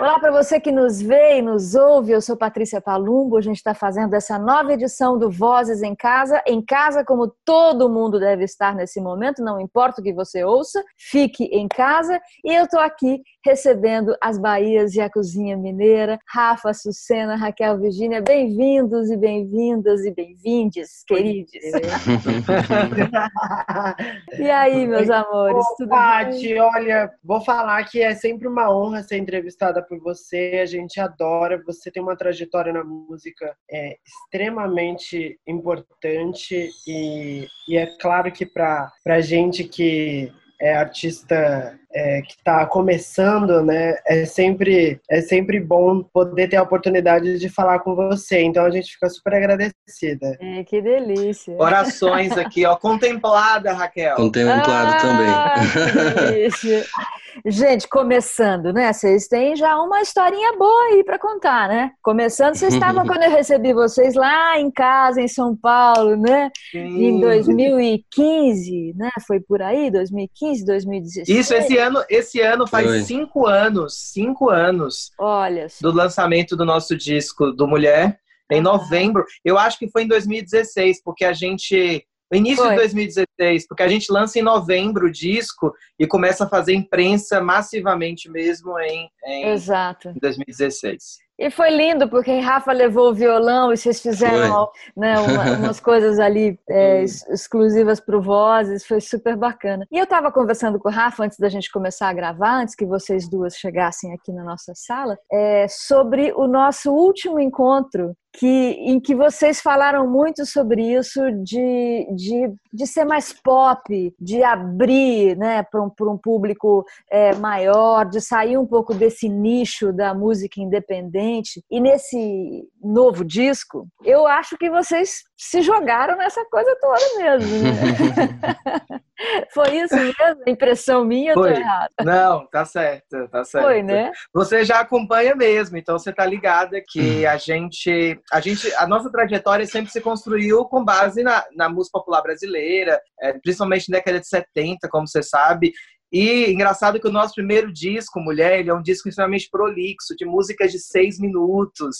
Olá para você que nos vê e nos ouve. Eu sou Patrícia Palumbo. A gente está fazendo essa nova edição do Vozes em Casa. Em casa, como todo mundo deve estar nesse momento, não importa o que você ouça, fique em casa. E eu estou aqui recebendo as Bahias e a Cozinha Mineira. Rafa, Sucena, Raquel, Virgínia, bem-vindos e bem-vindas e bem-vindes, queridos. e aí, meus amores, Ô, tudo Pati, bem? olha, vou falar que é sempre uma honra ser entrevistada por você, a gente adora, você tem uma trajetória na música é, extremamente importante e, e é claro que para a gente que é artista é, que está começando, né, é sempre, é sempre bom poder ter a oportunidade de falar com você. Então a gente fica super agradecida. É, que delícia. Orações aqui, ó, contemplada, Raquel. Contemplado ah, também. Que delícia. Gente, começando, né? Vocês têm já uma historinha boa aí para contar, né? Começando, vocês estavam quando eu recebi vocês lá em casa, em São Paulo, né? Sim. Em 2015, né? Foi por aí, 2015, 2016. Isso, esse ano, esse ano faz Oi. cinco anos, cinco anos. Olha. Do lançamento do nosso disco do Mulher, em novembro. Eu acho que foi em 2016, porque a gente no início Foi. de 2016, porque a gente lança em novembro o disco e começa a fazer imprensa massivamente mesmo em, em, Exato. em 2016. E foi lindo, porque Rafa levou o violão e vocês fizeram né, uma, umas coisas ali é, exclusivas para o Vozes, foi super bacana. E eu estava conversando com o Rafa antes da gente começar a gravar, antes que vocês duas chegassem aqui na nossa sala, é, sobre o nosso último encontro que, em que vocês falaram muito sobre isso de, de, de ser mais pop, de abrir né, para um, um público é, maior, de sair um pouco desse nicho da música independente. E nesse novo disco, eu acho que vocês se jogaram nessa coisa toda mesmo. Né? Foi isso mesmo? Impressão minha ou tô errada? Não, tá certo, tá certo. Foi, né? Você já acompanha mesmo, então você tá ligada que a gente, a gente, a nossa trajetória sempre se construiu com base na, na música popular brasileira, é, principalmente na década de 70, como você sabe, e engraçado que o nosso primeiro disco, Mulher, ele é um disco extremamente prolixo, de músicas de seis minutos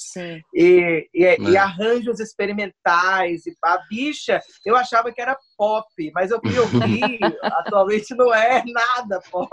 e, e, e, é. arranjos experimentais. E a bicha, eu achava que era pop, mas eu fui ouvir, atualmente não é nada pop.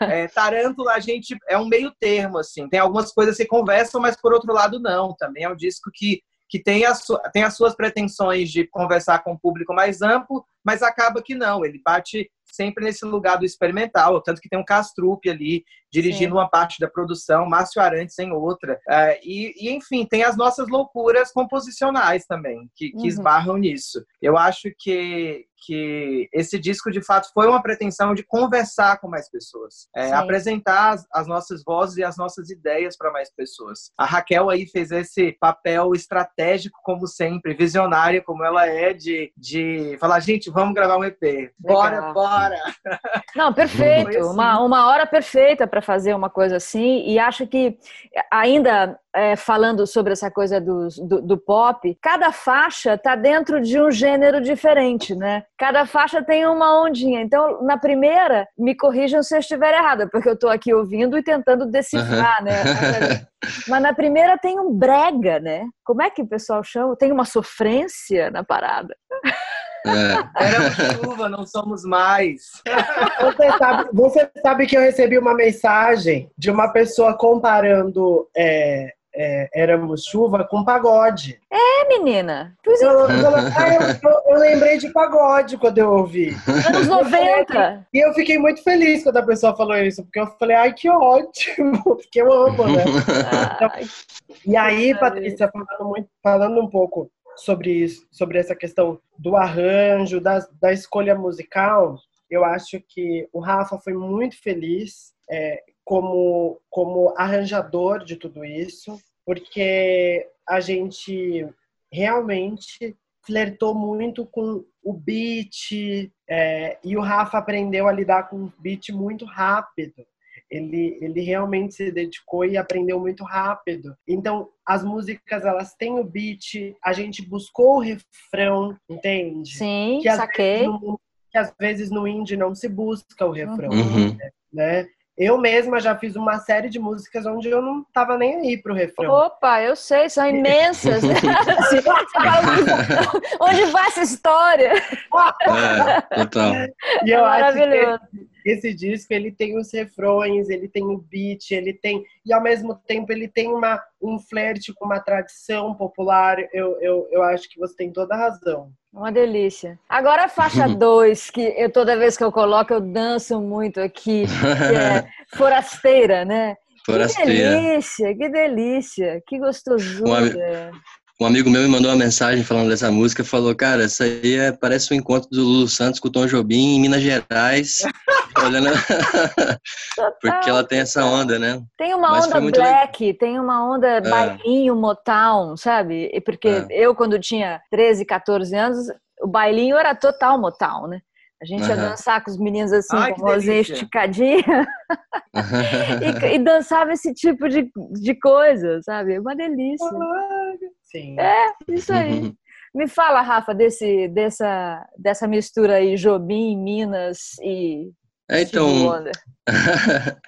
É, Tarântula, a gente é um meio termo, assim. Tem algumas coisas que conversam, mas por outro lado, não. Também é um disco que que tem, a tem as suas pretensões de conversar com um público mais amplo, mas acaba que não, ele bate sempre nesse lugar do experimental, tanto que tem um Castrupe ali dirigindo Sim. uma parte da produção, Márcio Arantes em outra. Uh, e, e, enfim, tem as nossas loucuras composicionais também, que, que uhum. esbarram nisso. Eu acho que, que esse disco, de fato, foi uma pretensão de conversar com mais pessoas, é, apresentar as, as, nossas vozes e as nossas ideias para mais pessoas. A Raquel aí fez esse papel estratégico, como sempre, visionária, como ela é, de, de falar, gente, vamos gravar um EP. Bora, Legal. bora! Não, perfeito. Assim. Uma, uma hora perfeita para fazer uma coisa assim, e acho que ainda é, falando sobre essa coisa do, do, do pop, cada faixa está dentro de um gênero diferente, né? Cada faixa tem uma ondinha. Então, na primeira, me corrijam se eu estiver errada, porque eu estou aqui ouvindo e tentando decifrar, uhum. né? Mas na primeira tem um brega, né? Como é que o pessoal chama? Tem uma sofrência na parada. É. Éramos chuva, não somos mais. Você sabe, você sabe, que eu recebi uma mensagem de uma pessoa comparando é, é, Éramos Chuva com pagode. É, menina. Eu, eu, eu, eu, lembrei de pagode quando eu ouvi. Anos 90. E eu fiquei muito feliz quando a pessoa falou isso, porque eu falei, ai, que ótimo, porque eu amo, né? Então, e aí, Patrícia, falando, muito, falando um pouco sobre isso, sobre essa questão do arranjo, da, da escolha musical, eu acho que o Rafa foi muito feliz é, como, como arranjador de tudo isso, porque a gente realmente flertou muito com o beat é, e o Rafa aprendeu a lidar com o beat muito rápido ele, ele realmente se dedicou e aprendeu muito rápido. Então, as músicas, elas têm o beat, a gente buscou o refrão, entende? Sim, que saquei. No, que às vezes no indie não se busca o refrão, uhum. né? Eu mesma já fiz uma série de músicas onde eu não tava nem aí pro refrão. Opa, eu sei, são imensas. onde vai essa história? É, total. E eu é maravilhoso. Acho que esse disco ele tem os refrões, ele tem o beat, ele tem e ao mesmo tempo ele tem uma um flerte com uma tradição popular. Eu, eu, eu acho que você tem toda a razão. Uma delícia. Agora a faixa 2, que eu toda vez que eu coloco eu danço muito aqui, que é Forasteira, né? Forasteira. Que delícia, que delícia, que gostosura. Um amigo meu me mandou uma mensagem falando dessa música, falou, cara, essa aí é, parece o um encontro do Lulu Santos com o Tom Jobim em Minas Gerais, olhando... porque ela tem essa onda, né? Tem uma Mas onda black, legal. tem uma onda é. bailinho, Motown, sabe? Porque é. eu, quando tinha 13, 14 anos, o bailinho era total Motown, né? A gente uhum. ia dançar com os meninos assim, Ai, com a vozinha esticadinha. e, e, dançava esse tipo de, de coisa, sabe? Uma delícia. Sim. É, isso aí. Me fala, Rafa, desse, dessa, dessa mistura aí, Jobim, Minas e. É, então.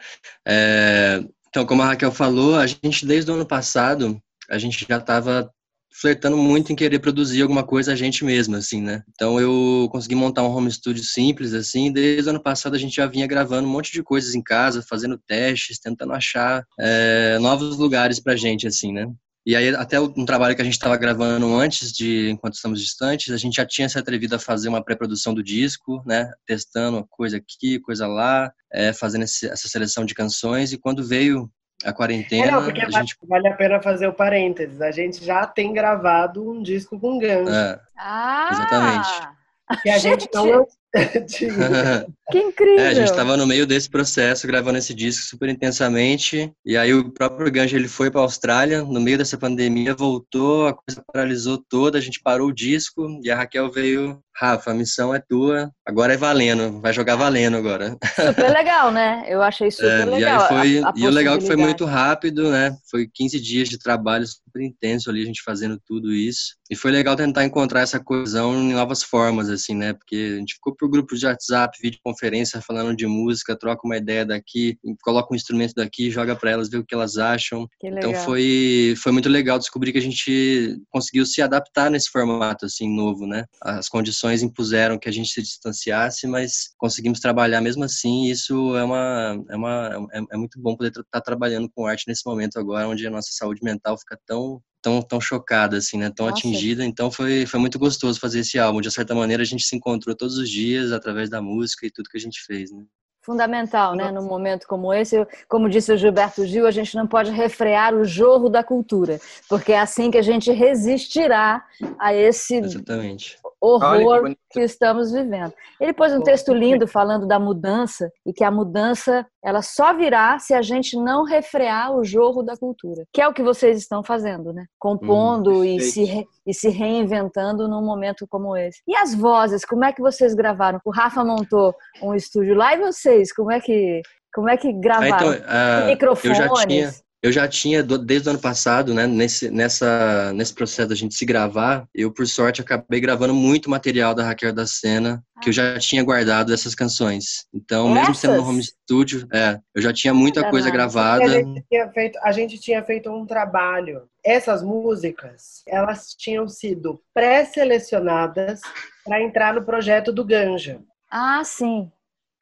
é, então, como a Raquel falou, a gente desde o ano passado, a gente já estava flertando muito em querer produzir alguma coisa a gente mesmo, assim, né? Então eu consegui montar um home studio simples, assim. Desde o ano passado a gente já vinha gravando um monte de coisas em casa, fazendo testes, tentando achar é, novos lugares pra gente, assim, né? E aí, até um trabalho que a gente estava gravando antes de Enquanto Estamos Distantes, a gente já tinha se atrevido a fazer uma pré-produção do disco, né? Testando coisa aqui, coisa lá, é, fazendo esse, essa seleção de canções. E quando veio a quarentena. É, não, porque a gente... vale a pena fazer o parênteses. A gente já tem gravado um disco com gancho. É, ah! Exatamente. Que a gente, gente não que incrível! É, a gente estava no meio desse processo, gravando esse disco super intensamente. E aí o próprio Ganja ele foi para a Austrália, no meio dessa pandemia, voltou, a coisa paralisou toda, a gente parou o disco e a Raquel veio Rafa, a missão é tua, agora é valendo, vai jogar valendo agora. Super legal, né? Eu achei super é, legal. E, aí foi, a, a e o legal é que foi muito rápido, né? Foi 15 dias de trabalho super intenso ali, a gente fazendo tudo isso. E foi legal tentar encontrar essa coesão em novas formas, assim, né? Porque a gente ficou por grupos de WhatsApp, videoconferência, falando de música, troca uma ideia daqui, coloca um instrumento daqui, joga para elas, vê o que elas acham. Que então foi, foi muito legal descobrir que a gente conseguiu se adaptar nesse formato, assim, novo, né? As condições impuseram que a gente se distanciasse, mas conseguimos trabalhar mesmo assim. isso é uma é uma é, é muito bom poder estar tá trabalhando com arte nesse momento agora, onde a nossa saúde mental fica tão tão, tão chocada, assim, né? Tão Nossa. atingida. Então foi, foi muito gostoso fazer esse álbum. De certa maneira, a gente se encontrou todos os dias através da música e tudo que a gente fez, né? Fundamental, né? Num momento como esse, como disse o Gilberto Gil, a gente não pode refrear o jorro da cultura, porque é assim que a gente resistirá a esse Exatamente horror que, que, estamos vivendo. Ele pôs um texto lindo falando da mudança e que a mudança ela só virá se a gente não refrear o jorro da cultura, que é o que vocês estão fazendo, né? Compondo hum, e, se re, e se reinventando num momento como esse. E as vozes, como é que vocês gravaram? O Rafa montou um estúdio lá e vocês, como é que como é que gravaram? Ah, então, uh, microfones? Eu já tinha, eu já tinha, desde o ano passado, né, nesse, nessa, nesse processo da gente se gravar, eu, por sorte, acabei gravando muito material da Raquel da Cena, que eu já tinha guardado essas canções. Então, Essas? mesmo sendo no home studio, é, eu já tinha muita coisa gravada. A gente, tinha feito, a gente tinha feito um trabalho. Essas músicas, elas tinham sido pré-selecionadas para entrar no projeto do Ganja. Ah, sim.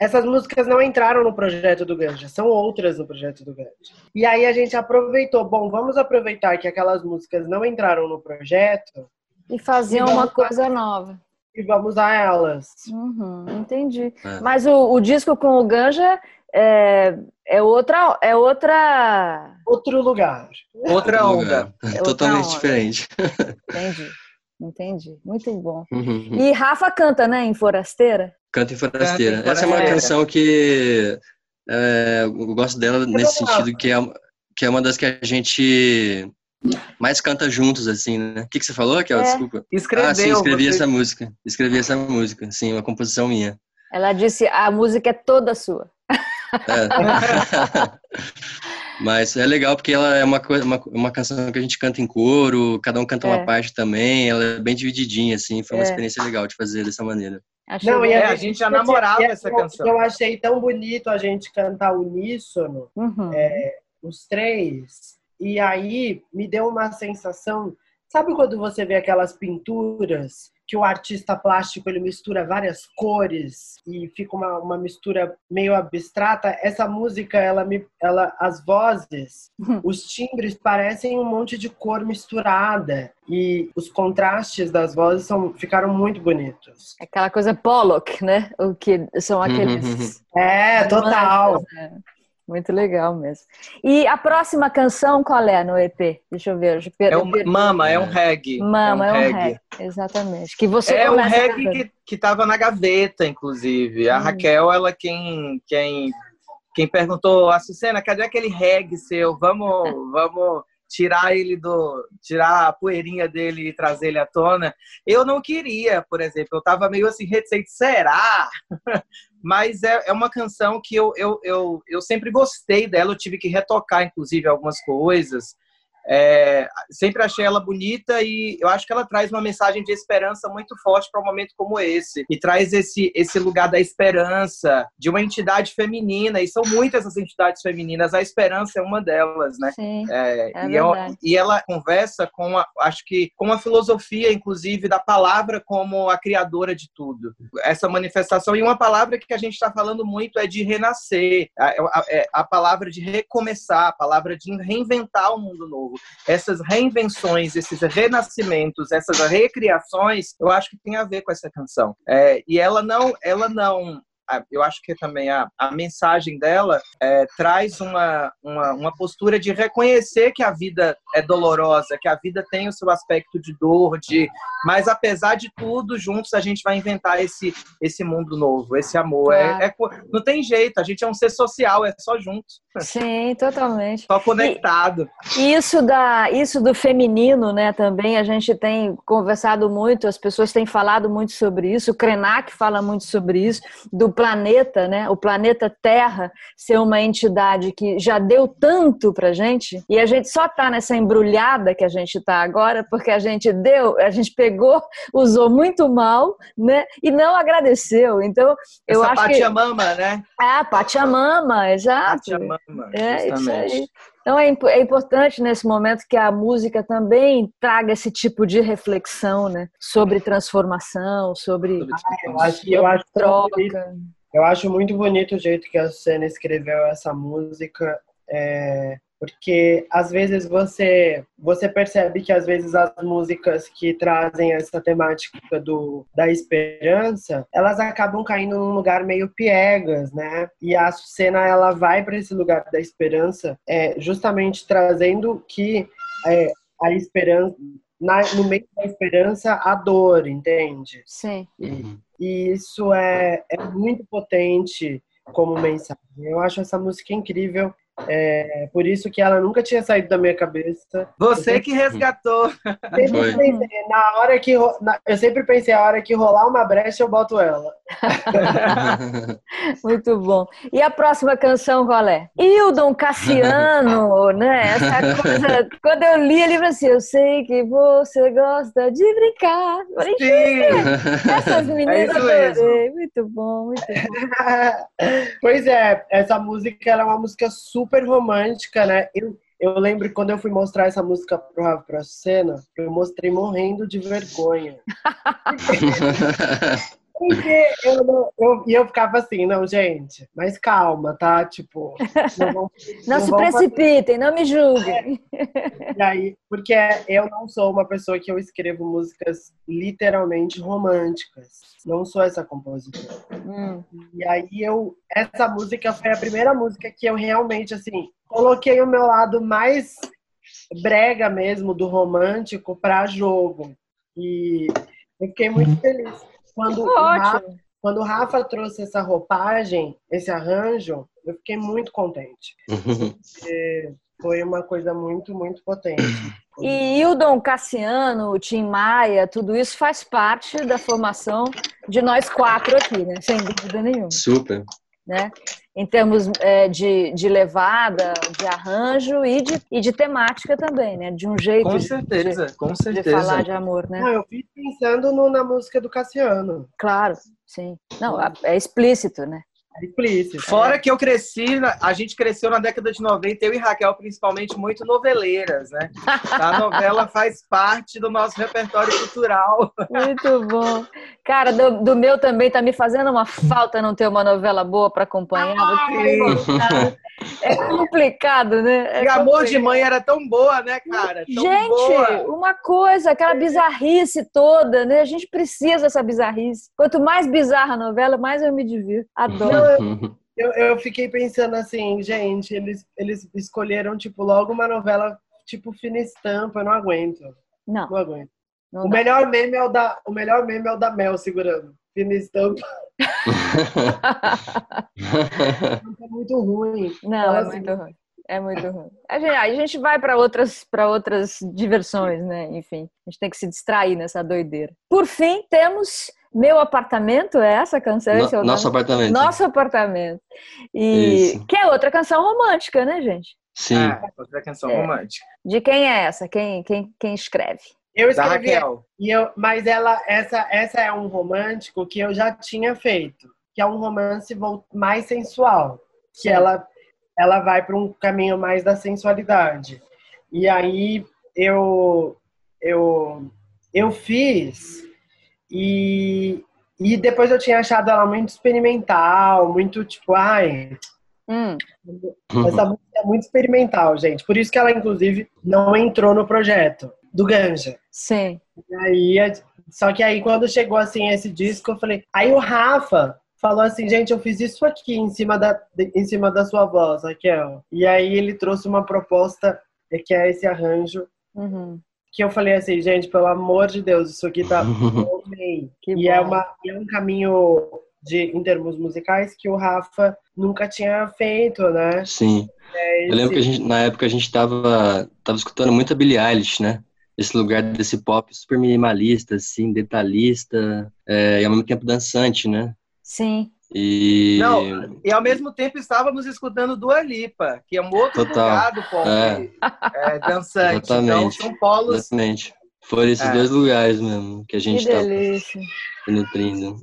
Essas músicas não entraram no projeto do Ganja, são outras no projeto do Ganja. E aí a gente aproveitou, bom, vamos aproveitar que aquelas músicas não entraram no projeto e fazer uma coisa nova. E vamos a elas. Uhum, entendi. É. Mas o, o, disco com o Ganja é, é outra, é outra. Outro lugar. Outra onda. É Totalmente onda. diferente. Entendi. Entendi. Muito bom. Uhum. E Rafa canta, né, em Forasteira? Canta em Forasteira. Canta em Essa é uma canção que é, eu gosto dela nesse sentido, que é, que é uma das que a gente mais canta juntos, assim, né? O que, que você falou, Raquel? É. Desculpa. Escreveu. Ah, sim, escrevi você... essa música. Escrevi essa música, sim, uma composição minha. Ela disse, a música é toda sua. É. Mas é legal porque ela é uma, coisa, uma, uma canção que a gente canta em coro, cada um canta é. uma parte também, ela é bem divididinha, assim, foi uma é. experiência legal de fazer dessa maneira. Achei não, e a, a, gente já namorava essa canção. Eu achei tão bonito a gente cantar uníssono, uhum. é, os três, e aí me deu uma sensação. Sabe quando você vê aquelas pinturas que o artista plástico ele mistura várias cores e fica uma, uma mistura meio abstrata. Essa música, ela me, ela, as vozes, uhum. os timbres parecem um monte de cor misturada e os contrastes das vozes são, ficaram muito bonitos. Aquela coisa Pollock, né? O que são aqueles. é, total. Né? Muito legal mesmo. E a próxima canção qual é no EP? Deixa eu ver. é um, Mama, é um reggae. Mama, é um, é um reggae. reggae. Exatamente. Que você é um reggae que, que tava na gaveta, inclusive. A hum. Raquel, ela quem, quem, quem perguntou, Açucena, cadê aquele reggae seu? Vamos, vamos tirar ele do. tirar a poeirinha dele e trazer ele à tona. Eu não queria, por exemplo, eu tava meio assim, reticente, será? Mas é, é uma canção que eu, eu, eu, eu sempre gostei dela, eu tive que retocar, inclusive, algumas coisas. É, sempre achei ela bonita e eu acho que ela traz uma mensagem de esperança muito forte para um momento como esse. E traz esse, esse lugar da esperança, de uma entidade feminina, e são muitas as entidades femininas, a esperança é uma delas, né? Sim, é, é e, é, e, ela conversa com, a, acho que, com a filosofia, inclusive, da palavra como a criadora de tudo. Essa manifestação, e uma palavra que a gente está falando muito é de renascer, a, a, é, a palavra de recomeçar, a palavra de reinventar o mundo novo Essas reinvenções, esses renascimentos, essas recriações, eu acho que tem a ver com essa canção. É, e ela não, ela não eu acho que também a, a mensagem dela é, traz uma, uma, uma, postura de reconhecer que a vida é dolorosa, que a vida tem o seu aspecto de dor, de mas apesar de tudo, juntos a gente vai inventar esse, esse mundo novo, esse amor. É, é não tem jeito, a gente é um ser social, é só junto. Sim, totalmente. Só conectado. E isso, da, isso do feminino, né, também a gente tem conversado muito, as pessoas têm falado muito sobre isso, o Krenak fala muito sobre isso, do planeta, né? O planeta Terra ser uma entidade que já deu tanto pra gente e a gente só tá nessa embrulhada que a gente tá agora porque a gente deu, a gente pegou, usou muito mal, né? E não agradeceu. Então, eu Essa acho Pachamama, que... né? Ah, Pachamama, exato. Pachamama, é, isso aí. Então é, é, importante nesse momento que a música também traga esse tipo de reflexão, né? Sobre transformação, sobre, eu acho, eu acho troca. Eu acho muito bonito o jeito que a Susana escreveu essa música. É, porque às vezes você você percebe que às vezes as músicas que trazem essa temática do da esperança elas acabam caindo num lugar meio piegas né e a cena ela vai para esse lugar da esperança é, justamente trazendo que é, a esperança na, no meio da esperança a dor entende sim e, e isso é, é muito potente como mensagem. Eu acho essa música incrível. É por isso que ela nunca tinha saído da minha cabeça. Você que resgatou. Sempre pensei, na hora que na, eu sempre pensei a hora que rolar uma brecha eu boto ela. Muito bom. E a próxima canção qual é? Hildon Cassiano, né? Essa coisa, quando eu li ele assim, eu sei que você gosta de brincar. Sim. Essas é meninas é adorei. Muito bom, muito bom. pois é, essa música ela é uma música super super romântica, né? Eu, eu lembro quando eu fui mostrar essa música pra, pra cena, eu mostrei morrendo de vergonha. Porque eu, eu, eu ficava assim, não, gente, mas calma, tá? Tipo, não, vão, não, não se precipitem, fazer... não me julguem. É. E aí, porque eu não sou uma pessoa que eu escrevo músicas literalmente românticas. Não sou essa compositora. Hum. E aí eu, essa música foi a primeira música que eu realmente, assim, coloquei o meu lado mais brega mesmo do romântico para jogo. E eu fiquei muito uhum. feliz quando, o Rafa, quando o Rafa trouxe essa roupagem, esse arranjo, eu fiquei muito contente. foi uma coisa muito, muito potente. E Hildon Cassiano, Tim Maia, tudo isso faz parte da formação de nós quatro aqui, né? Sem dúvida nenhuma. Super. Né? Em termos é, de, de levada, de arranjo e de, e de temática também, né? De um jeito com certeza, de, com certeza. de falar de amor, né? Não, eu fiz pensando no, na música do Cassiano. Claro, sim. Não, é explícito, né? Explícito. Fora que eu cresci, a gente cresceu na década de 90, eu e Raquel, principalmente, muito noveleiras, né? A novela faz parte do nosso repertório cultural. Muito bom. Cara, do, do meu também tá me fazendo uma falta não ter uma novela boa para acompanhar. Ah, é complicado, né? É e Amor de Mãe era tão boa, né, cara? Tão gente, boa. uma coisa, aquela bizarrice toda, né? A gente precisa dessa bizarrice. Quanto mais bizarra a novela, mais eu me divirto. Adoro. Eu, eu fiquei pensando assim, gente, eles, eles escolheram, tipo, logo uma novela tipo fina estampa, eu não aguento. Não. Não aguento. Não o, dá. melhor meme é o, da, o melhor meme é o da Mel segurando. Fina estampa. é muito ruim. Não, Fala é assim, muito ruim. É muito ruim. A gente, a gente vai para outras, para outras diversões, né? Enfim, a gente tem que se distrair nessa doideira. Por fim, temos Meu Apartamento, é essa canção? Esse é o No- Nosso nome? apartamento. Nosso Apartamento. E Isso. que é outra canção romântica, né, gente? Sim. Ah, outra canção É. romântica. De quem é essa? Quem, quem, quem escreve? Eu Da escrevi, Raquel. e eu, mas ela, essa, essa é um romântico que eu já tinha feito, que é um romance mais sensual, que Sim. ela, ela vai para um caminho mais da sensualidade. E aí eu, eu, eu fiz e, e depois eu tinha achado ela muito experimental, muito tipo, ai, Hum, essa música é muito experimental, gente. Por isso que ela, inclusive, não entrou no projeto do Ganja. sim. Aí, a- só que aí quando chegou assim esse disco, eu falei. Aí o Rafa falou assim, gente, eu fiz isso aqui em cima da, em cima da sua voz, Raquel. E aí ele trouxe uma proposta eh, que é esse arranjo. Uhum. Que eu falei assim, gente, pelo amor de Deus, isso aqui tá. Que E é, bom. uma, é um caminho de, em termos musicais que o Rafa nunca tinha feito, né? Sim. É Eu lembro que a esse- gente, na época a gente tava, tava escutando muita Billie Eilish, né? Esse lugar desse pop super minimalista, assim, detalhista, é, e ao mesmo tempo dançante, né? Sim. E Não, e ao mesmo tempo estávamos escutando Dua Lipa, que é um outro Total. lugar do pop É. é, dançante. Então Exatamente. são polos. exatamente. Foram esses É. dois lugares mesmo que a gente se nutrindo.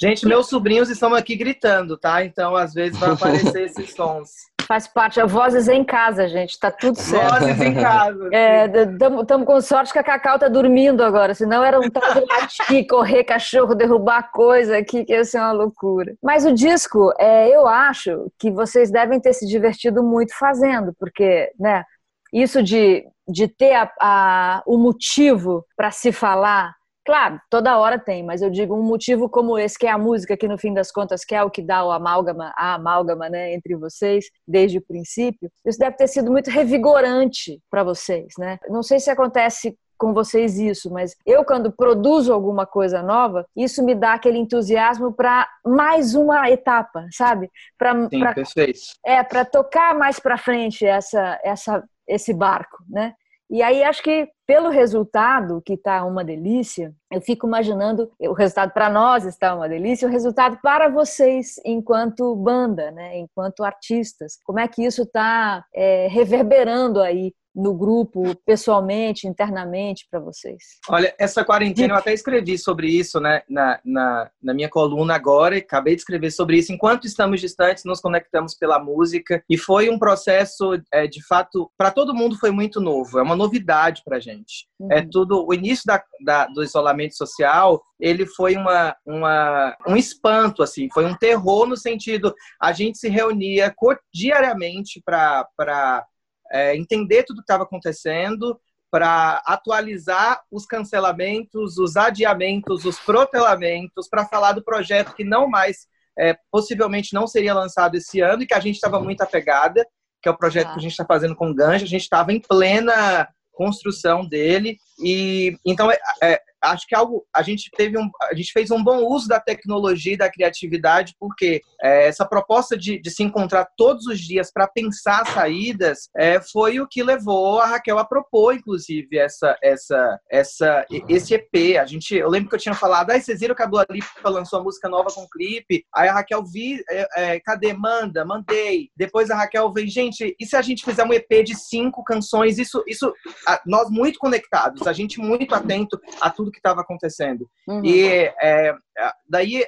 Gente, meus sobrinhos estão aqui gritando, tá? Então às vezes vai aparecer esses sons. Faz parte. A vozes em casa, gente. Tá tudo certo. Vozes em casa. É, estamos com sorte que a Cacau tá dormindo agora, senão era um tal de latir, correr cachorro, derrubar coisa aqui, que ia ser uma loucura. Mas o disco, é, eu acho que vocês devem ter se divertido muito fazendo, porque, né, isso de, de ter a, a- o motivo para se falar, claro, toda hora tem, mas eu digo um motivo como esse, que é a música, que no fim das contas que é o que dá o amálgama, a amálgama, né, entre vocês, desde o princípio, isso deve ter sido muito revigorante para vocês, né? Não sei se acontece com vocês isso, mas eu quando produzo alguma coisa nova, isso me dá aquele entusiasmo para mais uma etapa, sabe? Para é para tocar mais para frente essa essa esse barco, né? E aí acho que pelo resultado que está uma delícia, eu fico imaginando o resultado para nós está uma delícia, o resultado para vocês enquanto banda, né? Enquanto artistas, como é que isso está reverberando aí no grupo, pessoalmente, internamente para vocês? Olha, essa quarentena eu até escrevi sobre isso, né, na, na, na minha coluna agora, e acabei de escrever sobre isso. Enquanto estamos distantes, nos conectamos pela música, e foi um processo, é, de fato, para todo mundo foi muito novo, é uma novidade para gente. Uhum. É tudo, o início da, da, do isolamento social, ele foi uma, uma, um espanto, assim, foi um terror no sentido, a gente se reunia diariamente para é, entender tudo que estava acontecendo, para atualizar os cancelamentos, os adiamentos, os protelamentos, para falar do projeto que não mais, é, possivelmente não seria lançado esse ano e que a gente estava muito apegada, que é o projeto Ah. que a gente está fazendo com o Ganja. A gente estava em plena construção dele e então é, é, acho que algo a gente teve um, a gente fez um bom uso da tecnologia e da criatividade, porque é, essa proposta de, de, se encontrar todos os dias para pensar saídas é, foi o que levou a Raquel a propor, inclusive, essa, essa, essa, esse EP. A gente, eu lembro que eu tinha falado, ah, vocês viram que a Dua Lipa lançou a música nova com clipe? Aí a Raquel vi, é, é, cadê? Manda, mandei. Depois a Raquel vem, gente, e se a gente fizer um EP de cinco canções? Isso, isso, nós muito conectados, a gente muito atento a tudo que estava acontecendo. Uhum. E é, daí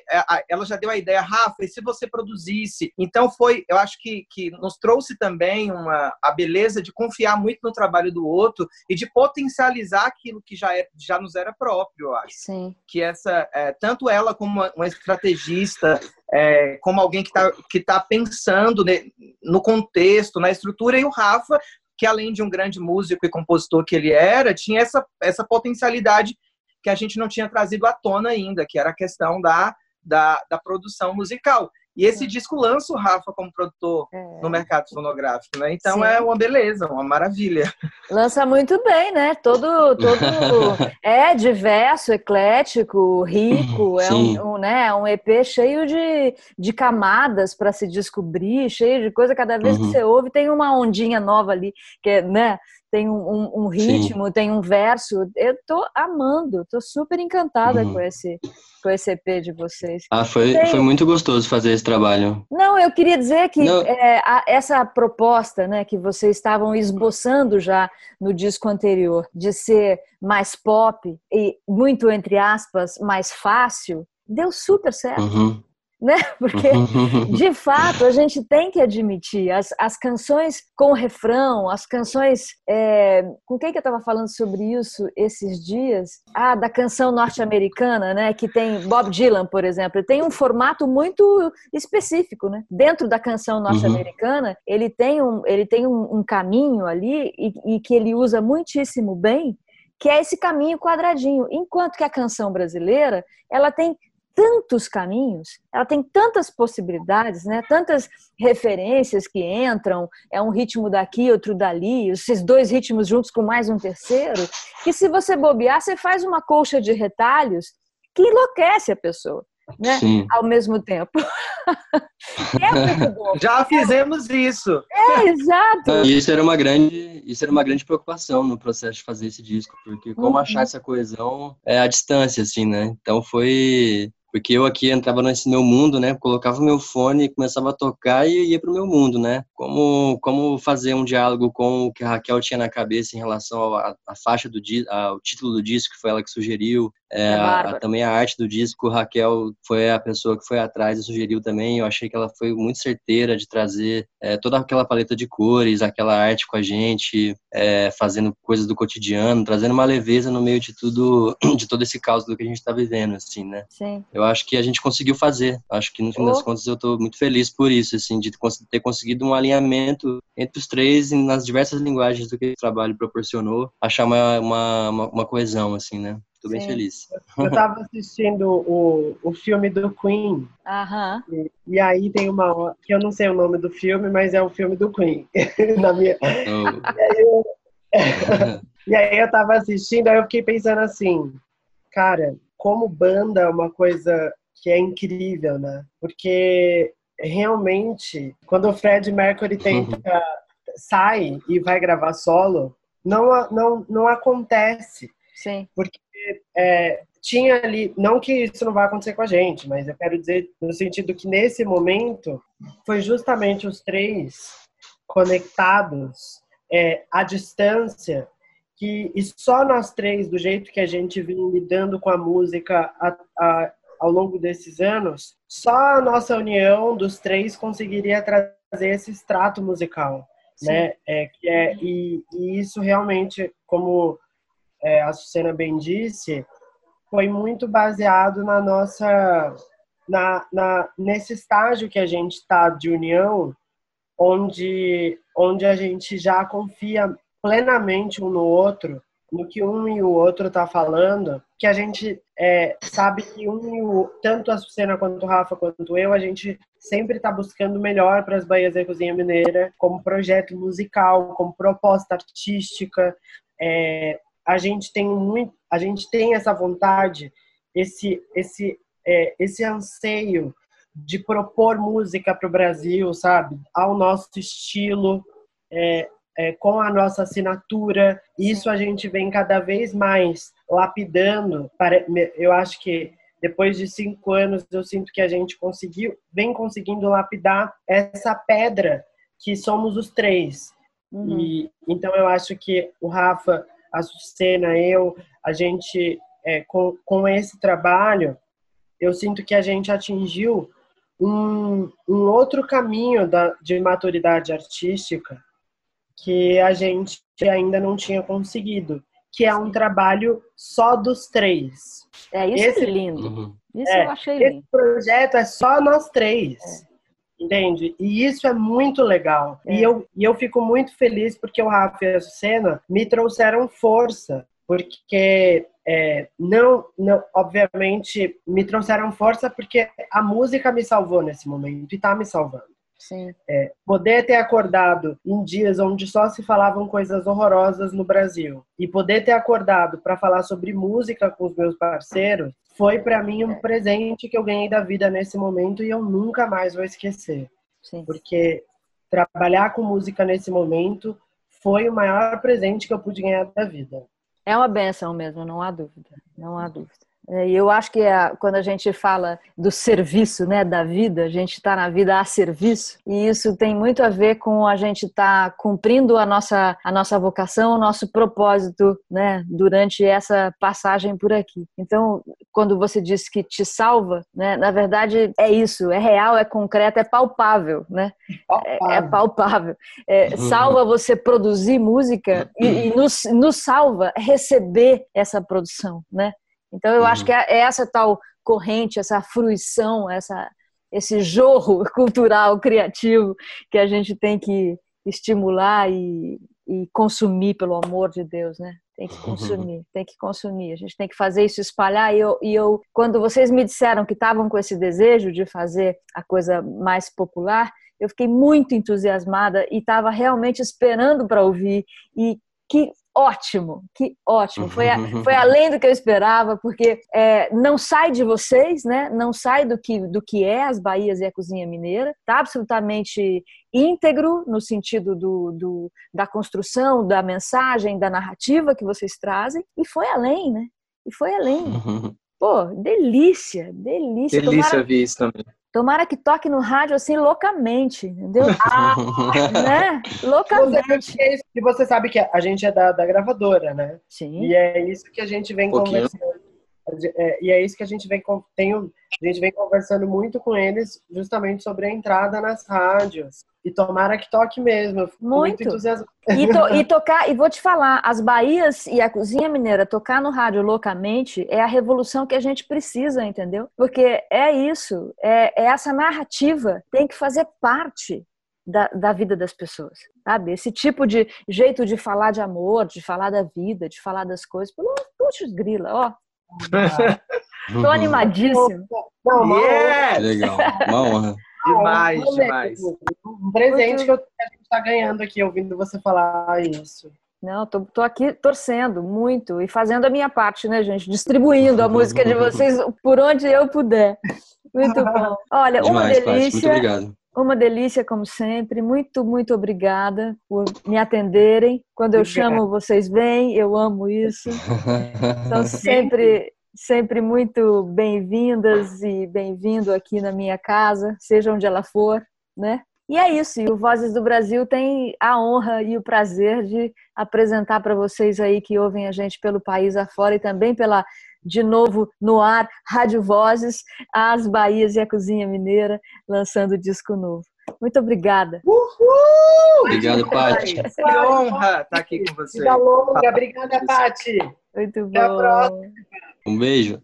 ela já deu a ideia, Rafa, e se você produzisse? Então foi, eu acho que, que nos trouxe também uma, a beleza de confiar muito no trabalho do outro e de potencializar aquilo que já, é, já nos era próprio, eu acho. Sim. Que essa, é, tanto ela como uma, uma estrategista, é, como alguém que está que tá pensando no contexto, na estrutura, e o Rafa, que além de um grande músico e compositor que ele era, tinha essa, essa potencialidade que a gente não tinha trazido à tona ainda, que era a questão da, da, da produção musical. E esse é. disco lança o Rafa como produtor é. no mercado fonográfico, né? Então Sim. é uma beleza, uma maravilha. Lança muito bem, né? Todo, todo é diverso, eclético, rico, é um, um, né, um EP cheio de, de camadas para se descobrir, cheio de coisa. Cada vez uhum. que você ouve, tem uma ondinha nova ali, que é, né? Tem um, um ritmo, Sim. tem um verso. Eu tô amando, tô super encantada uhum. com esse com esse EP de vocês. Ah, foi, foi muito gostoso fazer esse trabalho. Não, eu queria dizer que é, a, essa proposta, né, que vocês estavam esboçando já no disco anterior, de ser mais pop e muito entre aspas mais fácil, deu super certo. Uhum né? Porque, de fato, a gente tem que admitir, as, as canções com refrão, as canções. É... Com quem que eu estava falando sobre isso esses dias? Ah, da canção norte-americana, né? Que tem Bob Dylan, por exemplo. Tem um formato muito específico, né? Dentro da canção norte-americana, uhum. ele tem, um, ele tem um, um caminho ali e, e que ele usa muitíssimo bem, que é esse caminho quadradinho. Enquanto que a canção brasileira, ela tem tantos caminhos, ela tem tantas possibilidades, né? Tantas referências que entram, é um ritmo daqui, outro dali, esses dois ritmos juntos com mais um terceiro, que se você bobear, você faz uma colcha de retalhos que enlouquece a pessoa. Né? Sim. Ao mesmo tempo. é Já fizemos isso. É, exato. Isso era uma grande, isso era uma grande preocupação no processo de fazer esse disco, porque como uhum. achar essa coesão é a distância, assim, né? Então foi porque eu aqui entrava nesse meu mundo, né? Colocava o meu fone, começava a tocar e ia para o meu mundo, né? Como, como fazer um diálogo com o que a Raquel tinha na cabeça em relação à faixa do ao título do disco, que foi ela que sugeriu, é, é a, também a arte do disco, Raquel foi a pessoa que foi atrás e sugeriu também. Eu achei que ela foi muito certeira de trazer é, toda aquela paleta de cores, aquela arte com a gente, é, fazendo coisas do cotidiano, trazendo uma leveza no meio de tudo, de todo esse caos do que a gente está vivendo, assim, né? Sim. Eu acho que a gente conseguiu fazer. Acho que no fim oh. das contas eu estou muito feliz por isso, assim, de ter conseguido um alinhamento entre os três nas diversas linguagens do que o trabalho proporcionou, achar uma, uma, uma coesão, assim, né? Tô bem Sim. feliz. Eu tava assistindo o, o filme do Queen. Aham. E, e, aí tem uma que eu não sei o nome do filme, mas é o filme do Queen. Na minha... Oh. E, aí eu... e aí eu tava assistindo, aí eu fiquei pensando assim, cara, como banda é uma coisa que é incrível, né? Porque realmente, quando o Fred Mercury tenta sai e vai gravar solo, não, não, não acontece. Sim. Porque é, tinha ali, não que isso não vai acontecer com a gente, mas eu quero dizer no sentido que nesse momento foi justamente os três conectados é, à distância que e só nós três, do jeito que a gente vem lidando com a música a, a, ao longo desses anos, só a nossa união dos três conseguiria trazer esse extrato musical, Sim. né? É, que é, e, e isso realmente, como é, a Sucena bem disse, foi muito baseado na nossa, na, na nesse estágio que a gente está de união, onde, onde a gente já confia plenamente um no outro, no que um e o outro tá falando, que a gente é, sabe que um e o, tanto a Sucena quanto o Rafa quanto eu, a gente sempre está buscando melhor para as Bahias da Cozinha Mineira, como projeto musical, como proposta artística, é, a gente tem muito, a gente tem essa vontade, esse esse é, esse anseio de propor música para o Brasil, sabe, ao nosso estilo, é, é, com a nossa assinatura. Isso a gente vem cada vez mais lapidando. Para, eu acho que depois de cinco anos, eu sinto que a gente conseguiu, vem conseguindo lapidar essa pedra que somos os três. Uhum. E então eu acho que o Rafa, a Sucena, eu, a gente é, com, com esse trabalho, eu sinto que a gente atingiu um, um outro caminho da, de maturidade artística que a gente ainda não tinha conseguido, que é um trabalho só dos três. É isso esse, lindo. Uhum. Isso é, eu achei lindo. Esse projeto é só nós três. É. Entende? E isso é muito legal. É. E, eu, e eu fico muito feliz porque o Rafa e a Sucena me trouxeram força. Porque é, não, não, obviamente, me trouxeram força porque a música me salvou nesse momento e está me salvando. É, poder ter acordado em dias onde só se falavam coisas horrorosas no Brasil e poder ter acordado para falar sobre música com os meus parceiros foi para mim um é. presente que eu ganhei da vida nesse momento e eu nunca mais vou esquecer. Sim. Porque trabalhar com música nesse momento foi o maior presente que eu pude ganhar da vida. É uma benção mesmo, não há dúvida, não há dúvida. É, e eu acho que a, quando a gente fala do serviço, né, da vida, a gente está na vida a serviço, e isso tem muito a ver com a gente estar tá cumprindo a nossa, a nossa vocação, o nosso propósito, né, durante essa passagem por aqui. Então, quando você diz que te salva, né, na verdade é isso, é real, é concreto, é palpável, né? Palpável. É, é palpável. É, salva você produzir música e, e nos, nos salva receber essa produção, né? Então, eu uhum. acho que é, é essa tal corrente, essa fruição, essa, esse jorro cultural, criativo que a gente tem que estimular e, e consumir, pelo amor de Deus, né? Tem que consumir, tem que consumir. A gente tem que fazer isso espalhar. E eu, e eu quando vocês me disseram que estavam com esse desejo de fazer a coisa mais popular, eu fiquei muito entusiasmada e estava realmente esperando para ouvir. E que ótimo, que ótimo. Foi, a, foi além do que eu esperava, porque é, não sai de vocês, né? Não sai do que, do que é as Bahias e a cozinha mineira. Está absolutamente íntegro no sentido do, do, da construção, da mensagem, da narrativa que vocês trazem. E foi além, né? E foi além. Pô, delícia, delícia. Delícia Tomara... ver isso também. Tomara que toque no rádio assim loucamente, entendeu? Ah, né? Loucamente. E você sabe que a gente é da, da gravadora, né? Sim. E é isso que a gente vem um conversando. É, e é isso que a gente vem tenho, a gente vem conversando muito com eles justamente sobre a entrada nas rádios. E tomara que toque mesmo. Muito. muito e, to, e, tocar, e vou te falar, as Bahias e a cozinha mineira tocar no rádio loucamente é a revolução que a gente precisa, entendeu? Porque é isso, é, é essa narrativa tem que fazer parte da, da, vida das pessoas, sabe? Esse tipo de jeito de falar de amor, de falar da vida, de falar das coisas. Puxa, grila, ó, Tô animadíssimo. Yeah! Legal, uma honra. Demais, demais. Um presente Muito... que a gente está ganhando aqui, ouvindo você falar isso. Não, tô, tô aqui torcendo muito e fazendo a minha parte, né, gente? Distribuindo a música de vocês por onde eu puder. Muito bom. Olha, Demais, uma delícia. Muito obrigado. Uma delícia, como sempre. Muito, muito obrigada por me atenderem. Quando eu chamo, vocês vêm. Eu amo isso. São sempre, sempre muito bem-vindas e bem-vindo aqui na minha casa, seja onde ela for, né? E é isso. E o Vozes do Brasil tem a honra e o prazer de apresentar para vocês aí que ouvem a gente pelo país afora e também pela de novo no ar, Rádio Vozes, as Bahias e a Cozinha Mineira, lançando disco novo. Muito obrigada. Uhul! Obrigado, Paty. Que honra estar aqui com você. Vida longa. Obrigada, Paty. Muito bom. Até a próxima. Um beijo.